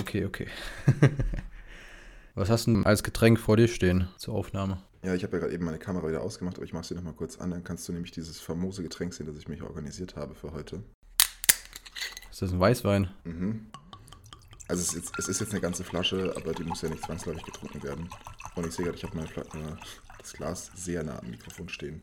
Okay, okay. Was hast du denn als Getränk vor dir stehen zur Aufnahme? Ja, ich habe ja gerade eben meine Kamera wieder ausgemacht, aber ich mache sie nochmal kurz an. Dann kannst du nämlich dieses famose Getränk sehen, das ich mich organisiert habe für heute. Ist das ein Weißwein? Mhm. Also es ist, jetzt, es ist jetzt eine ganze Flasche, aber die muss ja nicht zwangsläufig getrunken werden. Und ich sehe gerade, ich habe äh, das Glas sehr nah am Mikrofon stehen.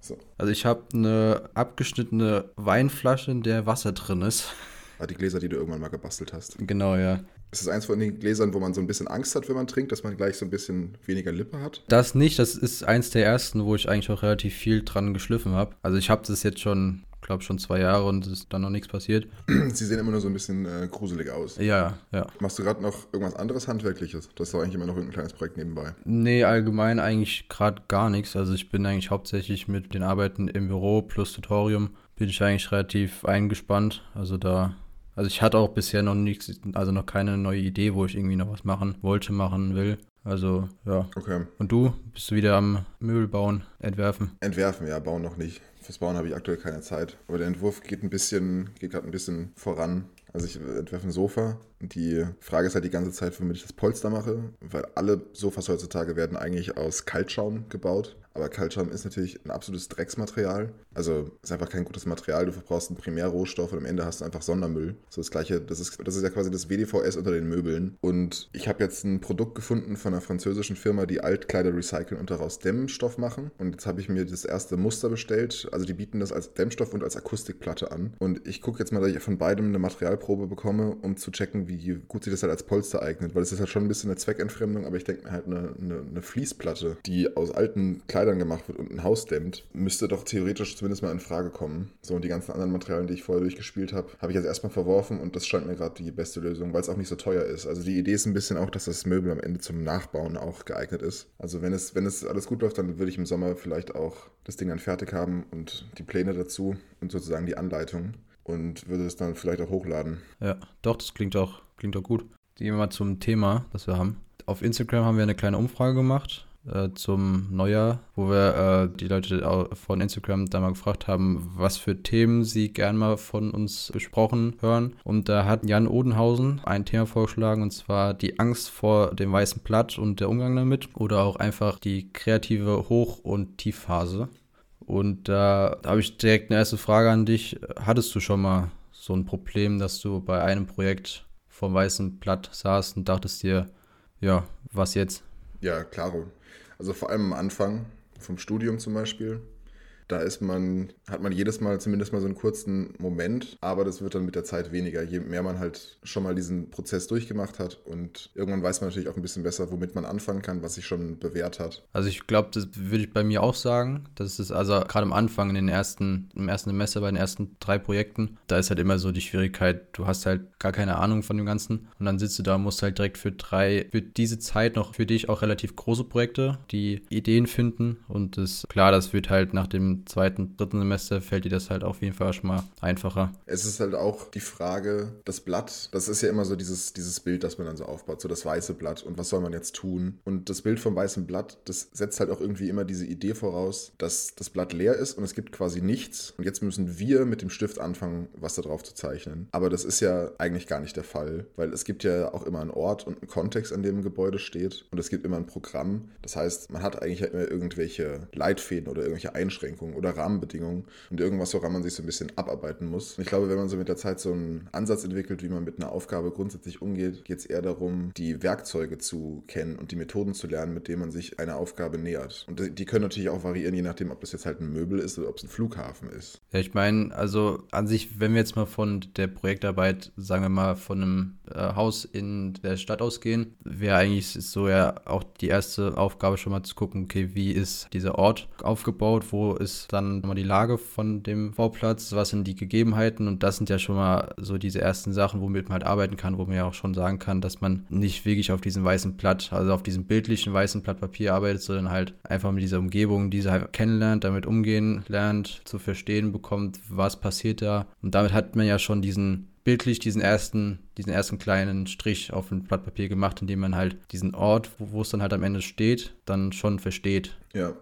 So. Also ich habe eine abgeschnittene Weinflasche, in der Wasser drin ist. Ah, die Gläser, die du irgendwann mal gebastelt hast. Genau, ja. Ist das eins von den Gläsern, wo man so ein bisschen Angst hat, wenn man trinkt, dass man gleich so ein bisschen weniger Lippe hat? Das nicht, das ist eins der ersten, wo ich eigentlich auch relativ viel dran geschliffen habe. Also ich habe das jetzt schon, glaube schon zwei Jahre und es ist dann noch nichts passiert. Sie sehen immer nur so ein bisschen äh, gruselig aus. Ja, ja. Machst du gerade noch irgendwas anderes Handwerkliches? Das ist doch eigentlich immer noch irgendein kleines Projekt nebenbei. Nee, allgemein eigentlich gerade gar nichts. Also ich bin eigentlich hauptsächlich mit den Arbeiten im Büro plus Tutorium bin ich eigentlich relativ eingespannt. Also da also ich hatte auch bisher noch nichts, also noch keine neue Idee, wo ich irgendwie noch was machen wollte, machen will. Also, ja. Okay. Und du? Bist du wieder am Möbel bauen, entwerfen? Entwerfen, ja, bauen noch nicht. Fürs Bauen habe ich aktuell keine Zeit. Aber der Entwurf geht ein bisschen, geht gerade ein bisschen voran. Also ich entwerfe ein Sofa. Die Frage ist halt die ganze Zeit, womit ich das Polster mache, weil alle Sofas heutzutage werden eigentlich aus Kaltschaum gebaut. Aber Kaltschaum ist natürlich ein absolutes Drecksmaterial. Also ist einfach kein gutes Material. Du verbrauchst einen Primärrohstoff und am Ende hast du einfach Sondermüll. So das gleiche, das ist, das ist ja quasi das WDVS unter den Möbeln. Und ich habe jetzt ein Produkt gefunden von einer französischen Firma, die Altkleider recyceln und daraus Dämmstoff machen. Und jetzt habe ich mir das erste Muster bestellt. Also die bieten das als Dämmstoff und als Akustikplatte an. Und ich gucke jetzt mal, dass ich von beidem eine Materialprobe bekomme, um zu checken, wie gut sich das halt als Polster eignet. Weil es ist halt schon ein bisschen eine Zweckentfremdung, aber ich denke mir halt eine, eine, eine Fließplatte, die aus alten Kleidern Kleidern gemacht wird und ein Haus dämmt, müsste doch theoretisch zumindest mal in Frage kommen. So, und die ganzen anderen Materialien, die ich vorher durchgespielt habe, habe ich jetzt erstmal verworfen und das scheint mir gerade die beste Lösung, weil es auch nicht so teuer ist. Also die Idee ist ein bisschen auch, dass das Möbel am Ende zum Nachbauen auch geeignet ist. Also wenn es, wenn es alles gut läuft, dann würde ich im Sommer vielleicht auch das Ding dann fertig haben und die Pläne dazu und sozusagen die Anleitung und würde es dann vielleicht auch hochladen. Ja, doch, das klingt auch, klingt auch gut. Gehen wir mal zum Thema, das wir haben. Auf Instagram haben wir eine kleine Umfrage gemacht äh, zum Neujahr, wo wir äh, die Leute von Instagram da mal gefragt haben, was für Themen sie gern mal von uns besprochen hören. Und da hat Jan Odenhausen ein Thema vorgeschlagen, und zwar die Angst vor dem weißen Blatt und der Umgang damit oder auch einfach die kreative Hoch- und Tiefphase. Und da habe ich direkt eine erste Frage an dich. Hattest du schon mal so ein Problem, dass du bei einem Projekt vom weißen Blatt saßt und dachtest dir, ja, was jetzt? Ja, klaro. Also vor allem am Anfang vom Studium zum Beispiel da ist man, hat man jedes Mal zumindest mal so einen kurzen Moment, aber das wird dann mit der Zeit weniger, je mehr man halt schon mal diesen Prozess durchgemacht hat und irgendwann weiß man natürlich auch ein bisschen besser, womit man anfangen kann, was sich schon bewährt hat. Also ich glaube, das würde ich bei mir auch sagen. Das ist also gerade am Anfang in den ersten, im ersten Semester bei den ersten drei Projekten, da ist halt immer so die Schwierigkeit, du hast halt gar keine Ahnung von dem Ganzen und dann sitzt du da und musst halt direkt für drei, für diese Zeit noch für dich auch relativ große Projekte, die Ideen finden und das, klar, das wird halt nach dem zweiten, dritten Semester fällt dir das halt auf jeden Fall schon mal einfacher. Es ist halt auch die Frage, das Blatt, das ist ja immer so dieses, dieses Bild, das man dann so aufbaut, so das weiße Blatt und was soll man jetzt tun? Und das Bild vom weißen Blatt, das setzt halt auch irgendwie immer diese Idee voraus, dass das Blatt leer ist und es gibt quasi nichts und jetzt müssen wir mit dem Stift anfangen, was da drauf zu zeichnen. Aber das ist ja eigentlich gar nicht der Fall, weil es gibt ja auch immer einen Ort und einen Kontext, an dem ein Gebäude steht und es gibt immer ein Programm. Das heißt, man hat eigentlich immer irgendwelche Leitfäden oder irgendwelche Einschränkungen Voraussetzungen oder Rahmenbedingungen und irgendwas, woran man sich so ein bisschen abarbeiten muss. Und ich glaube, wenn man so mit der Zeit so einen Ansatz entwickelt, wie man mit einer Aufgabe grundsätzlich umgeht, geht es eher darum, die Werkzeuge zu kennen und die Methoden zu lernen, mit denen man sich einer Aufgabe nähert. Und die können natürlich auch variieren, je nachdem, ob das jetzt halt ein Möbel ist oder ob es ein Flughafen ist. Ja, ich meine, also an sich, wenn wir jetzt mal von der Projektarbeit, sagen wir mal, von einem Haus in der Stadt ausgehen, wäre eigentlich so ja auch die erste Aufgabe schon mal zu gucken, okay, wie ist dieser Ort aufgebaut, wo ist ist dann mal die Lage von dem Bauplatz, was sind die Gegebenheiten? Und das sind ja schon mal so diese ersten Sachen, womit man halt arbeiten kann, wo man ja auch schon sagen kann, dass man nicht wirklich auf diesem weißen Blatt, also auf diesem bildlichen weißen Blatt Papier arbeitet, sondern halt einfach mit dieser Umgebung, diese halt kennenlernt, damit umgehen lernt, zu verstehen bekommt, was passiert da. Und damit hat man ja schon diesen bildlich diesen ersten, diesen ersten kleinen Strich auf ein Blatt Papier gemacht, indem man halt diesen Ort, wo, wo es dann halt am Ende steht, dann schon versteht. Ja,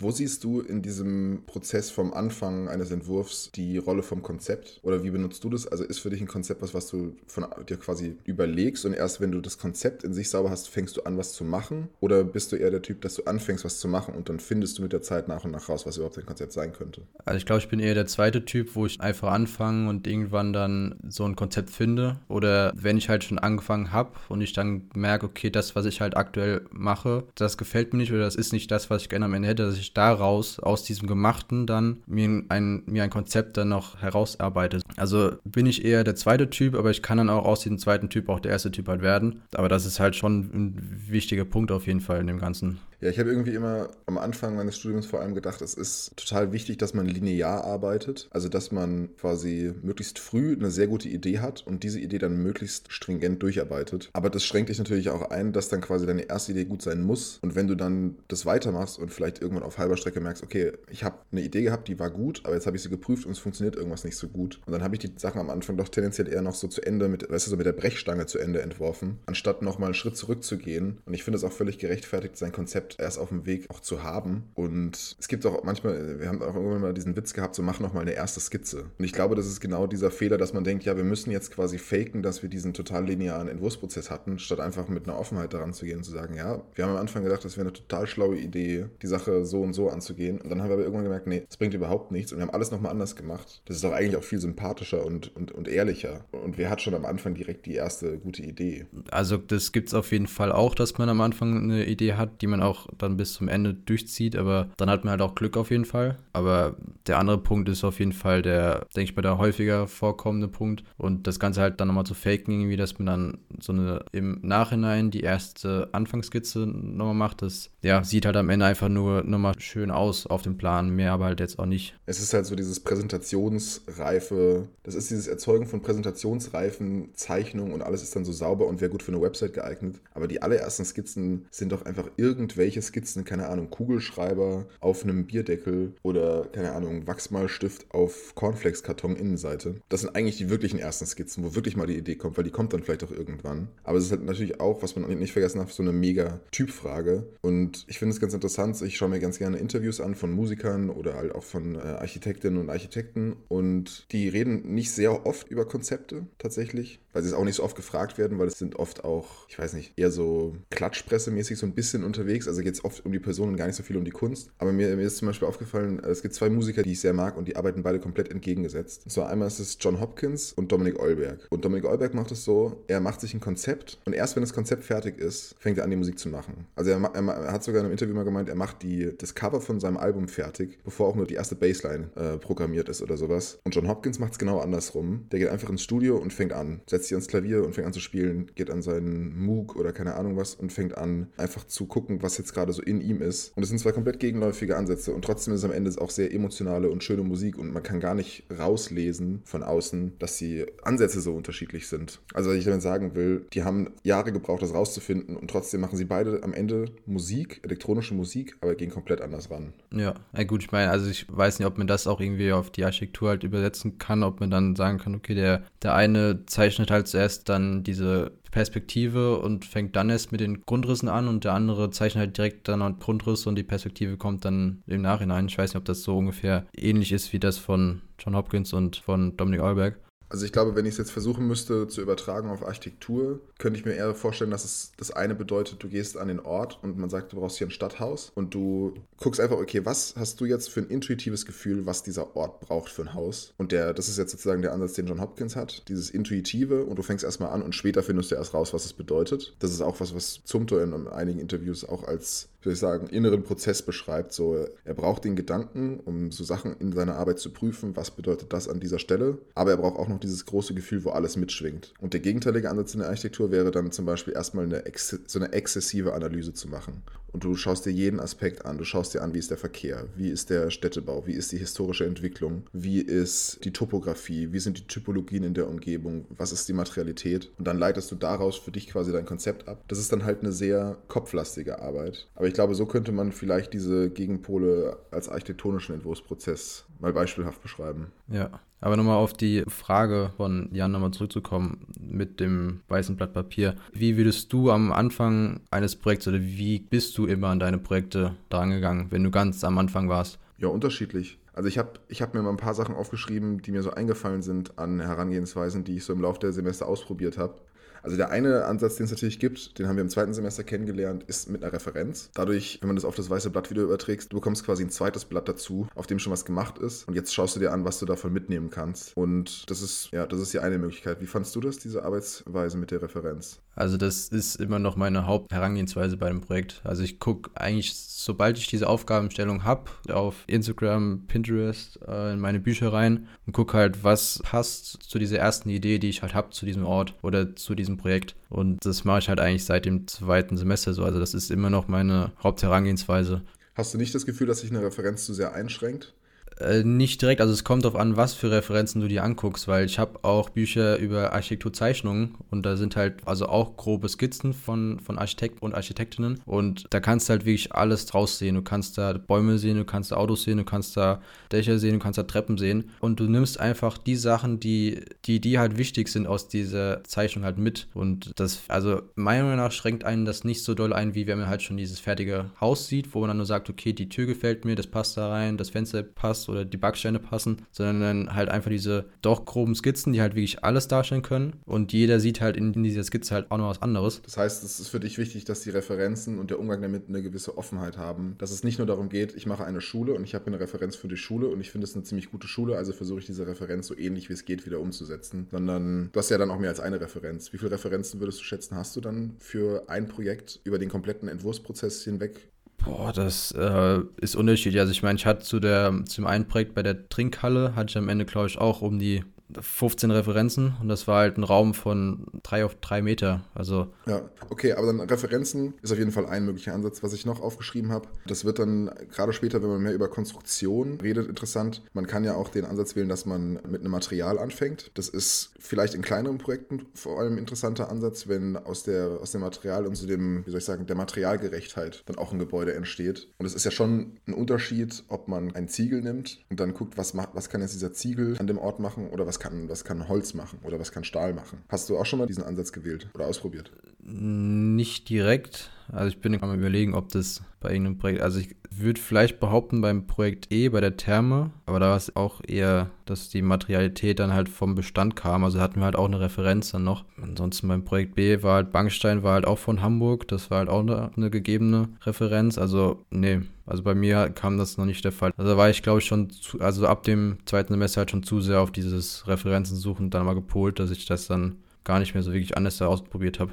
Wo siehst du in diesem Prozess vom Anfang eines Entwurfs die Rolle vom Konzept? Oder wie benutzt du das? Also ist für dich ein Konzept was, was du von dir quasi überlegst und erst wenn du das Konzept in sich sauber hast, fängst du an, was zu machen? Oder bist du eher der Typ, dass du anfängst, was zu machen und dann findest du mit der Zeit nach und nach raus, was überhaupt dein Konzept sein könnte? Also ich glaube, ich bin eher der zweite Typ, wo ich einfach anfange und irgendwann dann so ein Konzept finde. Oder wenn ich halt schon angefangen habe und ich dann merke, okay, das, was ich halt aktuell mache, das gefällt mir nicht oder das ist nicht das, was ich gerne am Ende hätte, dass ich daraus, aus diesem Gemachten dann mir ein, mir ein Konzept dann noch herausarbeite. Also bin ich eher der zweite Typ, aber ich kann dann auch aus diesem zweiten Typ auch der erste Typ halt werden. Aber das ist halt schon ein wichtiger Punkt auf jeden Fall in dem Ganzen. Ja, ich habe irgendwie immer am Anfang meines Studiums vor allem gedacht, es ist total wichtig, dass man linear arbeitet. Also, dass man quasi möglichst früh eine sehr gute Idee hat und diese Idee dann möglichst stringent durcharbeitet. Aber das schränkt dich natürlich auch ein, dass dann quasi deine erste Idee gut sein muss. Und wenn du dann das weitermachst und vielleicht irgendwann auf halber Strecke merkst, okay, ich habe eine Idee gehabt, die war gut, aber jetzt habe ich sie geprüft und es funktioniert irgendwas nicht so gut. Und dann habe ich die Sachen am Anfang doch tendenziell eher noch so zu Ende mit, weißt du, so mit der Brechstange zu Ende entworfen, anstatt nochmal einen Schritt zurückzugehen. Und ich finde es auch völlig gerechtfertigt, sein Konzept erst auf dem Weg auch zu haben. Und es gibt auch manchmal, wir haben auch irgendwann mal diesen Witz gehabt, so mach nochmal eine erste Skizze. Und ich glaube, das ist genau dieser Fehler, dass man denkt, ja, wir müssen jetzt quasi faken, dass wir diesen total linearen Entwurfsprozess hatten, statt einfach mit einer Offenheit daran zu gehen und zu sagen, ja, wir haben am Anfang gedacht, das wäre eine total schlaue Idee, die Sache so und so anzugehen. Und dann haben wir aber irgendwann gemerkt, nee, das bringt überhaupt nichts. Und wir haben alles nochmal anders gemacht. Das ist doch eigentlich auch viel sympathischer und, und, und ehrlicher. Und wer hat schon am Anfang direkt die erste gute Idee? Also das gibt es auf jeden Fall auch, dass man am Anfang eine Idee hat, die man auch dann bis zum Ende durchzieht, aber dann hat man halt auch Glück auf jeden Fall. Aber der andere Punkt ist auf jeden Fall der, denke ich mal, der häufiger vorkommende Punkt. Und das Ganze halt dann nochmal zu faken, irgendwie, dass man dann so eine im Nachhinein die erste Anfangsskizze nochmal macht, das ja, sieht halt am Ende einfach nur nochmal schön aus auf dem Plan, mehr aber halt jetzt auch nicht. Es ist halt so dieses Präsentationsreife, das ist dieses Erzeugen von präsentationsreifen Zeichnungen und alles ist dann so sauber und wäre gut für eine Website geeignet. Aber die allerersten Skizzen sind doch einfach irgendwelche Skizzen, keine Ahnung, Kugelschreiber auf einem Bierdeckel oder, keine Ahnung, Wachsmalstift auf Cornflakes-Karton Innenseite. Das sind eigentlich die wirklichen ersten Skizzen, wo wirklich mal die Idee kommt, weil die kommt dann vielleicht auch irgendwann. Aber es ist halt natürlich auch, was man nicht vergessen darf, so eine mega Typfrage. Und ich finde es ganz interessant, ich schaue mir ganz gerne Interviews an von Musikern oder halt auch von äh, Architektinnen und Architekten und die reden nicht sehr oft über Konzepte tatsächlich, weil sie es auch nicht so oft gefragt werden, weil es sind oft auch, ich weiß nicht, eher so Klatschpressemäßig so ein bisschen unterwegs. Also geht es oft um die Person und gar nicht so viel um die Kunst. Aber mir, mir ist zum Beispiel aufgefallen, es gibt zwei Musiker, die ich sehr mag und die arbeiten beide komplett entgegengesetzt. Und zwar einmal ist es John Hopkins und Dominic Eulberg. Und Dominic Eulberg macht es so, er macht sich ein Konzept und erst wenn das Konzept fertig ist, fängt er an, die Musik zu machen. Also er, er, er hat sogar in einem Interview mal gemeint, er macht die, das Cover von seinem Album fertig, bevor auch nur die erste Bassline äh, programmiert ist oder sowas. Und John Hopkins macht es genau andersrum. Der geht einfach ins Studio und fängt an, setzt sich ans Klavier und fängt an zu spielen, geht an seinen Moog oder keine Ahnung was und fängt an, einfach zu gucken, was jetzt gerade so in ihm ist. Und es sind zwei komplett gegenläufige Ansätze und trotzdem ist es am Ende auch sehr emotionale und schöne Musik und man kann gar nicht rauslesen von außen, dass die Ansätze so unterschiedlich sind. Also was ich damit sagen will, die haben Jahre gebraucht, das rauszufinden und trotzdem machen sie beide am Ende Musik, elektronische Musik, aber gehen komplett anders ran. Ja, ja gut, ich meine, also ich weiß nicht, ob man das auch irgendwie auf die Architektur halt übersetzen kann, ob man dann sagen kann, okay, der, der eine zeichnet halt zuerst dann diese Perspektive und fängt dann erst mit den Grundrissen an und der andere zeichnet halt direkt dann einen Grundriss und die Perspektive kommt dann im Nachhinein. Ich weiß nicht, ob das so ungefähr ähnlich ist wie das von John Hopkins und von Dominic Eulberg. Also ich glaube, wenn ich es jetzt versuchen müsste zu übertragen auf Architektur, könnte ich mir eher vorstellen, dass es das eine bedeutet, du gehst an den Ort und man sagt, du brauchst hier ein Stadthaus und du guckst einfach, okay, was hast du jetzt für ein intuitives Gefühl, was dieser Ort braucht für ein Haus? Und der, das ist jetzt sozusagen der Ansatz, den John Hopkins hat, dieses Intuitive und du fängst erstmal an und später findest du erst raus, was es bedeutet. Das ist auch was, was Zumto in einigen Interviews auch als soll ich sagen, inneren Prozess beschreibt. So, er braucht den Gedanken, um so Sachen in seiner Arbeit zu prüfen, was bedeutet das an dieser Stelle. Aber er braucht auch noch dieses große Gefühl, wo alles mitschwingt. Und der gegenteilige Ansatz in der Architektur wäre dann zum Beispiel erstmal eine, so eine exzessive Analyse zu machen. Und du schaust dir jeden Aspekt an. Du schaust dir an, wie ist der Verkehr, wie ist der Städtebau, wie ist die historische Entwicklung, wie ist die Topografie, wie sind die Typologien in der Umgebung, was ist die Materialität. Und dann leitest du daraus für dich quasi dein Konzept ab. Das ist dann halt eine sehr kopflastige Arbeit. Aber ich glaube, so könnte man vielleicht diese Gegenpole als architektonischen Entwurfsprozess mal beispielhaft beschreiben. Ja, aber nochmal auf die Frage von Jan nochmal zurückzukommen mit dem weißen Blatt Papier. Wie würdest du am Anfang eines Projekts oder wie bist du immer an deine Projekte drangegangen, wenn du ganz am Anfang warst? Ja, unterschiedlich. Also ich habe ich hab mir mal ein paar Sachen aufgeschrieben, die mir so eingefallen sind an Herangehensweisen, die ich so im Laufe der Semester ausprobiert habe. Also der eine Ansatz, den es natürlich gibt, den haben wir im zweiten Semester kennengelernt, ist mit einer Referenz. Dadurch, wenn man das auf das weiße Blatt wieder überträgst, du bekommst quasi ein zweites Blatt dazu, auf dem schon was gemacht ist. Und jetzt schaust du dir an, was du davon mitnehmen kannst. Und das ist, ja, das ist die eine Möglichkeit. Wie fandst du das, diese Arbeitsweise mit der Referenz? Also das ist immer noch meine Hauptherangehensweise bei dem Projekt. Also ich gucke eigentlich, sobald ich diese Aufgabenstellung habe, auf Instagram, Pinterest, äh, in meine Bücher rein und gucke halt, was passt zu dieser ersten Idee, die ich halt habe, zu diesem Ort oder zu diesem Projekt. Und das mache ich halt eigentlich seit dem zweiten Semester so. Also das ist immer noch meine Hauptherangehensweise. Hast du nicht das Gefühl, dass sich eine Referenz zu sehr einschränkt? Äh, nicht direkt, also es kommt darauf an, was für Referenzen du dir anguckst, weil ich habe auch Bücher über Architekturzeichnungen und da sind halt also auch grobe Skizzen von, von Architekten und Architektinnen und da kannst du halt wirklich alles draus sehen. Du kannst da Bäume sehen, du kannst da Autos sehen, du kannst da Dächer sehen, du kannst da Treppen sehen und du nimmst einfach die Sachen, die, die, die halt wichtig sind aus dieser Zeichnung halt mit und das, also meiner Meinung nach schränkt einen das nicht so doll ein, wie wenn man halt schon dieses fertige Haus sieht, wo man dann nur sagt, okay, die Tür gefällt mir, das passt da rein, das Fenster passt oder die Backsteine passen, sondern halt einfach diese doch groben Skizzen, die halt wirklich alles darstellen können. Und jeder sieht halt in, in dieser Skizze halt auch noch was anderes. Das heißt, es ist für dich wichtig, dass die Referenzen und der Umgang damit eine gewisse Offenheit haben. Dass es nicht nur darum geht, ich mache eine Schule und ich habe eine Referenz für die Schule und ich finde es eine ziemlich gute Schule, also versuche ich diese Referenz so ähnlich wie es geht wieder umzusetzen. Sondern du hast ja dann auch mehr als eine Referenz. Wie viele Referenzen würdest du schätzen, hast du dann für ein Projekt über den kompletten Entwurfsprozess hinweg Boah, das äh, ist unterschiedlich. Also ich meine, ich hatte zu der, zum einen Projekt bei der Trinkhalle, hatte ich am Ende, glaube ich, auch um die 15 Referenzen und das war halt ein Raum von drei auf drei Meter. Also ja, okay, aber dann Referenzen ist auf jeden Fall ein möglicher Ansatz, was ich noch aufgeschrieben habe. Das wird dann gerade später, wenn man mehr über Konstruktion redet, interessant. Man kann ja auch den Ansatz wählen, dass man mit einem Material anfängt. Das ist vielleicht in kleineren Projekten vor allem ein interessanter Ansatz, wenn aus, der, aus dem Material und zu dem, wie soll ich sagen, der Materialgerechtheit dann auch ein Gebäude entsteht. Und es ist ja schon ein Unterschied, ob man einen Ziegel nimmt und dann guckt, was, macht, was kann jetzt dieser Ziegel an dem Ort machen oder was kann, was kann Holz machen oder was kann Stahl machen. Hast du auch schon mal diesen Ansatz gewählt oder ausprobiert? Nicht direkt. Also ich bin am überlegen, ob das bei irgendeinem Projekt, also ich würde vielleicht behaupten beim Projekt E, bei der Therme, aber da war es auch eher, dass die Materialität dann halt vom Bestand kam, also hatten wir halt auch eine Referenz dann noch. Ansonsten beim Projekt B war halt Bankstein, war halt auch von Hamburg, das war halt auch eine, eine gegebene Referenz, also nee, also bei mir kam das noch nicht der Fall. Also da war ich glaube ich schon, zu, also ab dem zweiten Semester halt schon zu sehr auf dieses Referenzen suchen dann mal gepolt, dass ich das dann gar nicht mehr so wirklich anders ausprobiert habe.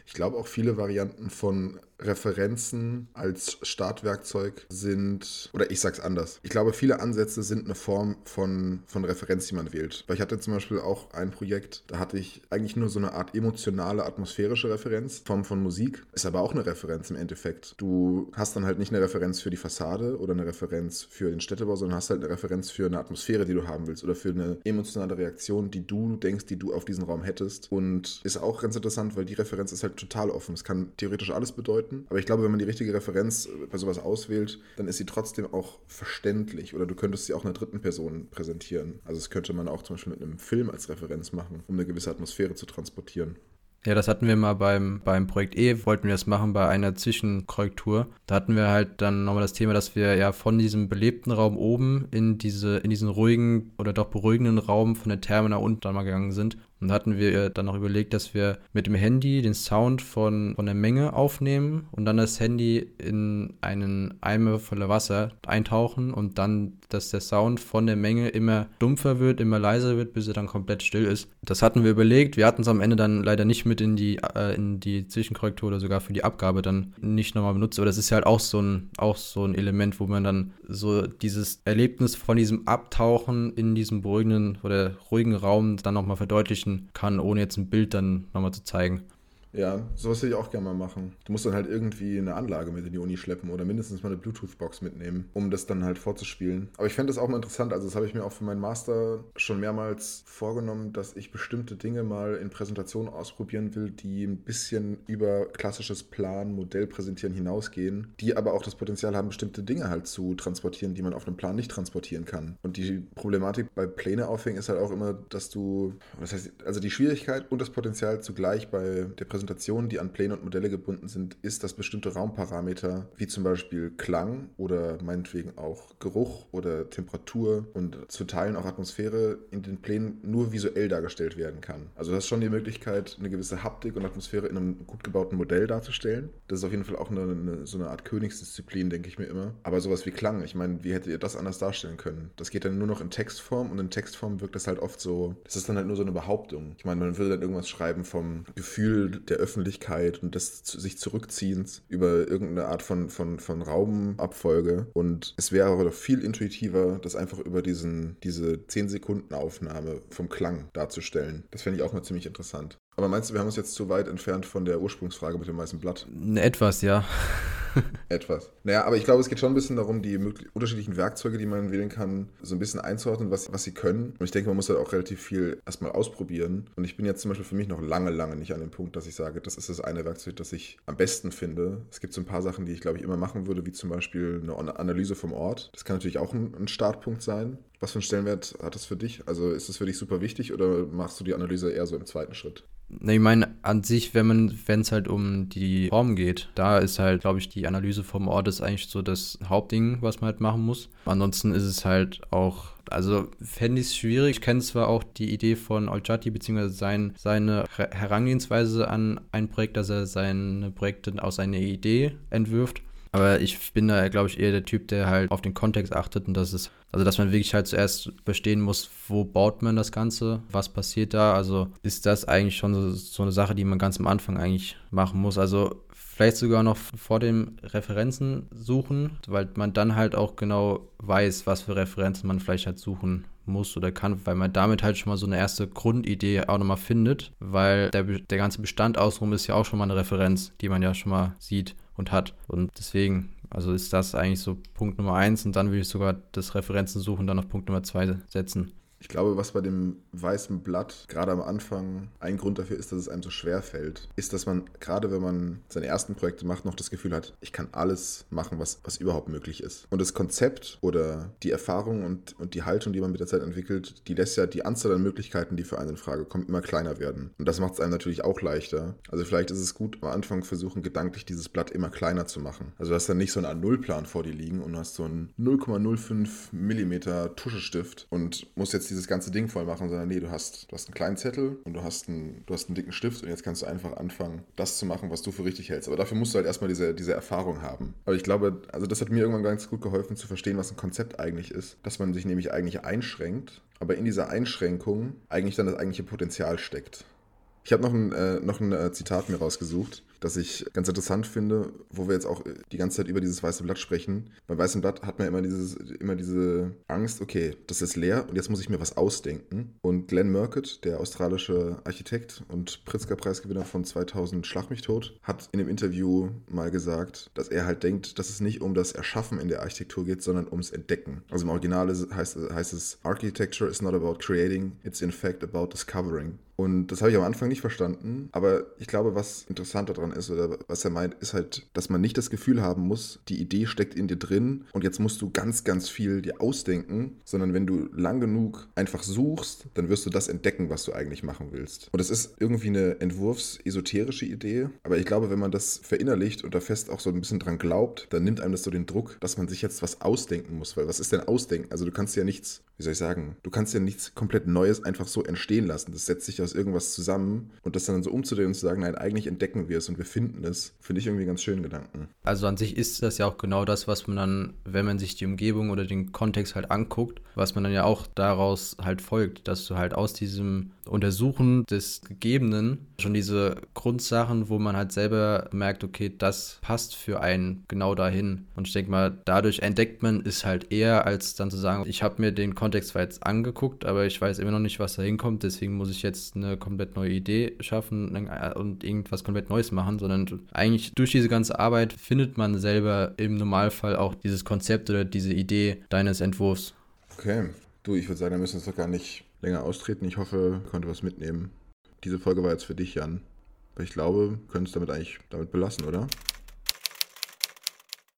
Ich glaube auch viele Varianten von Referenzen als Startwerkzeug sind, oder ich sag's anders. Ich glaube, viele Ansätze sind eine Form von, von Referenz, die man wählt. Weil ich hatte zum Beispiel auch ein Projekt, da hatte ich eigentlich nur so eine Art emotionale, atmosphärische Referenz, Form von Musik. Ist aber auch eine Referenz im Endeffekt. Du hast dann halt nicht eine Referenz für die Fassade oder eine Referenz für den Städtebau, sondern hast halt eine Referenz für eine Atmosphäre, die du haben willst oder für eine emotionale Reaktion, die du denkst, die du auf diesen Raum hättest. Und ist auch ganz interessant, weil die Referenz ist halt total offen. Es kann theoretisch alles bedeuten. Aber ich glaube, wenn man die richtige Referenz bei sowas auswählt, dann ist sie trotzdem auch verständlich. Oder du könntest sie auch einer dritten Person präsentieren. Also das könnte man auch zum Beispiel mit einem Film als Referenz machen, um eine gewisse Atmosphäre zu transportieren. Ja, das hatten wir mal beim, beim Projekt E, wollten wir das machen bei einer Zwischenkorrektur. Da hatten wir halt dann nochmal das Thema, dass wir ja von diesem belebten Raum oben in, diese, in diesen ruhigen oder doch beruhigenden Raum von der Therme nach unten dann mal gegangen sind. Und da hatten wir dann noch überlegt, dass wir mit dem Handy den Sound von, von der Menge aufnehmen und dann das Handy in einen Eimer voller Wasser eintauchen und dann, dass der Sound von der Menge immer dumpfer wird, immer leiser wird, bis er dann komplett still ist. Das hatten wir überlegt. Wir hatten es am Ende dann leider nicht mit in die, äh, in die Zwischenkorrektur oder sogar für die Abgabe dann nicht nochmal benutzt. Aber das ist halt auch so ein, auch so ein Element, wo man dann so dieses Erlebnis von diesem Abtauchen in diesem beruhigenden oder ruhigen Raum dann nochmal verdeutlichen kann, ohne jetzt ein Bild dann nochmal zu zeigen. Ja, sowas würde ich auch gerne mal machen. Du musst dann halt irgendwie eine Anlage mit in die Uni schleppen oder mindestens mal eine Bluetooth-Box mitnehmen, um das dann halt vorzuspielen. Aber ich fände das auch mal interessant. Also, das habe ich mir auch für meinen Master schon mehrmals vorgenommen, dass ich bestimmte Dinge mal in Präsentationen ausprobieren will, die ein bisschen über klassisches Plan, Modell präsentieren hinausgehen, die aber auch das Potenzial haben, bestimmte Dinge halt zu transportieren, die man auf einem Plan nicht transportieren kann. Und die Problematik bei Pläne aufhängen ist halt auch immer, dass du, das heißt, also die Schwierigkeit und das Potenzial zugleich bei der Präsentation Präsentationen, die an Pläne und Modelle gebunden sind, ist, dass bestimmte Raumparameter, wie zum Beispiel Klang oder meinetwegen auch Geruch oder Temperatur und zu Teilen auch Atmosphäre in den Plänen nur visuell dargestellt werden kann. Also du hast schon die Möglichkeit, eine gewisse Haptik und Atmosphäre in einem gut gebauten Modell darzustellen. Das ist auf jeden Fall auch eine, eine, so eine Art Königsdisziplin, denke ich mir immer. Aber sowas wie Klang, ich meine, wie hättet ihr das anders darstellen können? Das geht dann nur noch in Textform und in Textform wirkt das halt oft so, das ist dann halt nur so eine Behauptung. Ich meine, man würde dann irgendwas schreiben vom Gefühl der Öffentlichkeit und des sich Zurückziehens über irgendeine Art von, von, von Raumabfolge. Und es wäre aber doch viel intuitiver, das einfach über diesen, diese 10-Sekunden-Aufnahme vom Klang darzustellen. Das fände ich auch mal ziemlich interessant. Aber meinst du, wir haben uns jetzt zu weit entfernt von der Ursprungsfrage mit dem weißen Blatt? Etwas, ja. Etwas. Naja, aber ich glaube, es geht schon ein bisschen darum, die unterschiedlichen Werkzeuge, die man wählen kann, so ein bisschen einzuordnen, was, was sie können. Und ich denke, man muss halt auch relativ viel erstmal ausprobieren. Und ich bin jetzt zum Beispiel für mich noch lange, lange nicht an dem Punkt, dass ich sage, das ist das eine Werkzeug, das ich am besten finde. Es gibt so ein paar Sachen, die ich, glaube ich, immer machen würde, wie zum Beispiel eine Analyse vom Ort. Das kann natürlich auch ein, ein Startpunkt sein. Was für einen Stellenwert hat das für dich? Also ist das für dich super wichtig oder machst du die Analyse eher so im zweiten Schritt? Ich meine, an sich, wenn man, wenn es halt um die Form geht, da ist halt, glaube ich, die Analyse vom Ort ist eigentlich so das Hauptding, was man halt machen muss. Ansonsten ist es halt auch, also fände ich es schwierig. Ich kenne zwar auch die Idee von Olchati, beziehungsweise sein, seine Herangehensweise an ein Projekt, dass er seine Projekte aus seiner Idee entwirft. Aber ich bin da, glaube ich, eher der Typ, der halt auf den Kontext achtet und das ist, also dass man wirklich halt zuerst verstehen muss, wo baut man das Ganze, was passiert da. Also ist das eigentlich schon so, so eine Sache, die man ganz am Anfang eigentlich machen muss. Also vielleicht sogar noch vor dem Referenzen suchen, weil man dann halt auch genau weiß, was für Referenzen man vielleicht halt suchen muss oder kann, weil man damit halt schon mal so eine erste Grundidee auch nochmal findet, weil der, der ganze Bestand außenrum ist ja auch schon mal eine Referenz, die man ja schon mal sieht und hat. Und deswegen, also ist das eigentlich so Punkt Nummer eins und dann würde ich sogar das Referenzen suchen dann auf Punkt Nummer zwei setzen. Ich glaube, was bei dem weißen Blatt gerade am Anfang ein Grund dafür ist, dass es einem so schwer fällt, ist, dass man gerade wenn man seine ersten Projekte macht, noch das Gefühl hat, ich kann alles machen, was, was überhaupt möglich ist. Und das Konzept oder die Erfahrung und, und die Haltung, die man mit der Zeit entwickelt, die lässt ja die Anzahl an Möglichkeiten, die für einen in Frage kommen, immer kleiner werden. Und das macht es einem natürlich auch leichter. Also vielleicht ist es gut, am Anfang versuchen, gedanklich dieses Blatt immer kleiner zu machen. Also du hast dann nicht so einen A0-Plan vor dir liegen und hast so einen 0,05 mm Tuschestift und musst jetzt dieses ganze Ding voll machen, sondern nee, du hast, du hast einen kleinen Zettel und du hast einen, du hast einen dicken Stift und jetzt kannst du einfach anfangen, das zu machen, was du für richtig hältst. Aber dafür musst du halt erstmal diese, diese Erfahrung haben. Aber ich glaube, also das hat mir irgendwann ganz gut geholfen zu verstehen, was ein Konzept eigentlich ist. Dass man sich nämlich eigentlich einschränkt, aber in dieser Einschränkung eigentlich dann das eigentliche Potenzial steckt. Ich habe noch ein, äh, noch ein äh, Zitat mir rausgesucht das ich ganz interessant finde, wo wir jetzt auch die ganze Zeit über dieses weiße Blatt sprechen. Beim weißen Blatt hat man immer, dieses, immer diese Angst, okay, das ist leer und jetzt muss ich mir was ausdenken. Und Glenn Murcutt, der australische Architekt und Pritzker-Preisgewinner von 2000 Schlag mich tot, hat in dem Interview mal gesagt, dass er halt denkt, dass es nicht um das Erschaffen in der Architektur geht, sondern ums Entdecken. Also im Original heißt, heißt es, Architecture is not about creating, it's in fact about discovering. Und das habe ich am Anfang nicht verstanden, aber ich glaube, was interessanter daran ist oder was er meint, ist halt, dass man nicht das Gefühl haben muss, die Idee steckt in dir drin und jetzt musst du ganz, ganz viel dir ausdenken, sondern wenn du lang genug einfach suchst, dann wirst du das entdecken, was du eigentlich machen willst. Und das ist irgendwie eine entwurfsesoterische Idee, aber ich glaube, wenn man das verinnerlicht und da fest auch so ein bisschen dran glaubt, dann nimmt einem das so den Druck, dass man sich jetzt was ausdenken muss, weil was ist denn Ausdenken? Also du kannst ja nichts, wie soll ich sagen, du kannst ja nichts komplett Neues einfach so entstehen lassen. Das setzt sich aus irgendwas zusammen und das dann so umzudrehen und zu sagen, nein, eigentlich entdecken wir es und wir finden es, finde ich irgendwie ganz schönen Gedanken. Also an sich ist das ja auch genau das, was man dann, wenn man sich die Umgebung oder den Kontext halt anguckt, was man dann ja auch daraus halt folgt, dass du halt aus diesem Untersuchen des Gegebenen schon diese Grundsachen, wo man halt selber merkt, okay, das passt für einen genau dahin. Und ich denke mal, dadurch entdeckt man es halt eher, als dann zu sagen, ich habe mir den Kontext zwar jetzt angeguckt, aber ich weiß immer noch nicht, was da hinkommt, deswegen muss ich jetzt eine komplett neue Idee schaffen äh, und irgendwas komplett Neues machen, sondern eigentlich durch diese ganze Arbeit findet man selber im Normalfall auch dieses Konzept oder diese Idee deines Entwurfs. Okay. Du, ich würde sagen, da müssen wir uns doch gar nicht länger austreten. Ich hoffe, konnte was mitnehmen. Diese Folge war jetzt für dich, Jan. Ich glaube, wir können es damit eigentlich damit belassen, oder?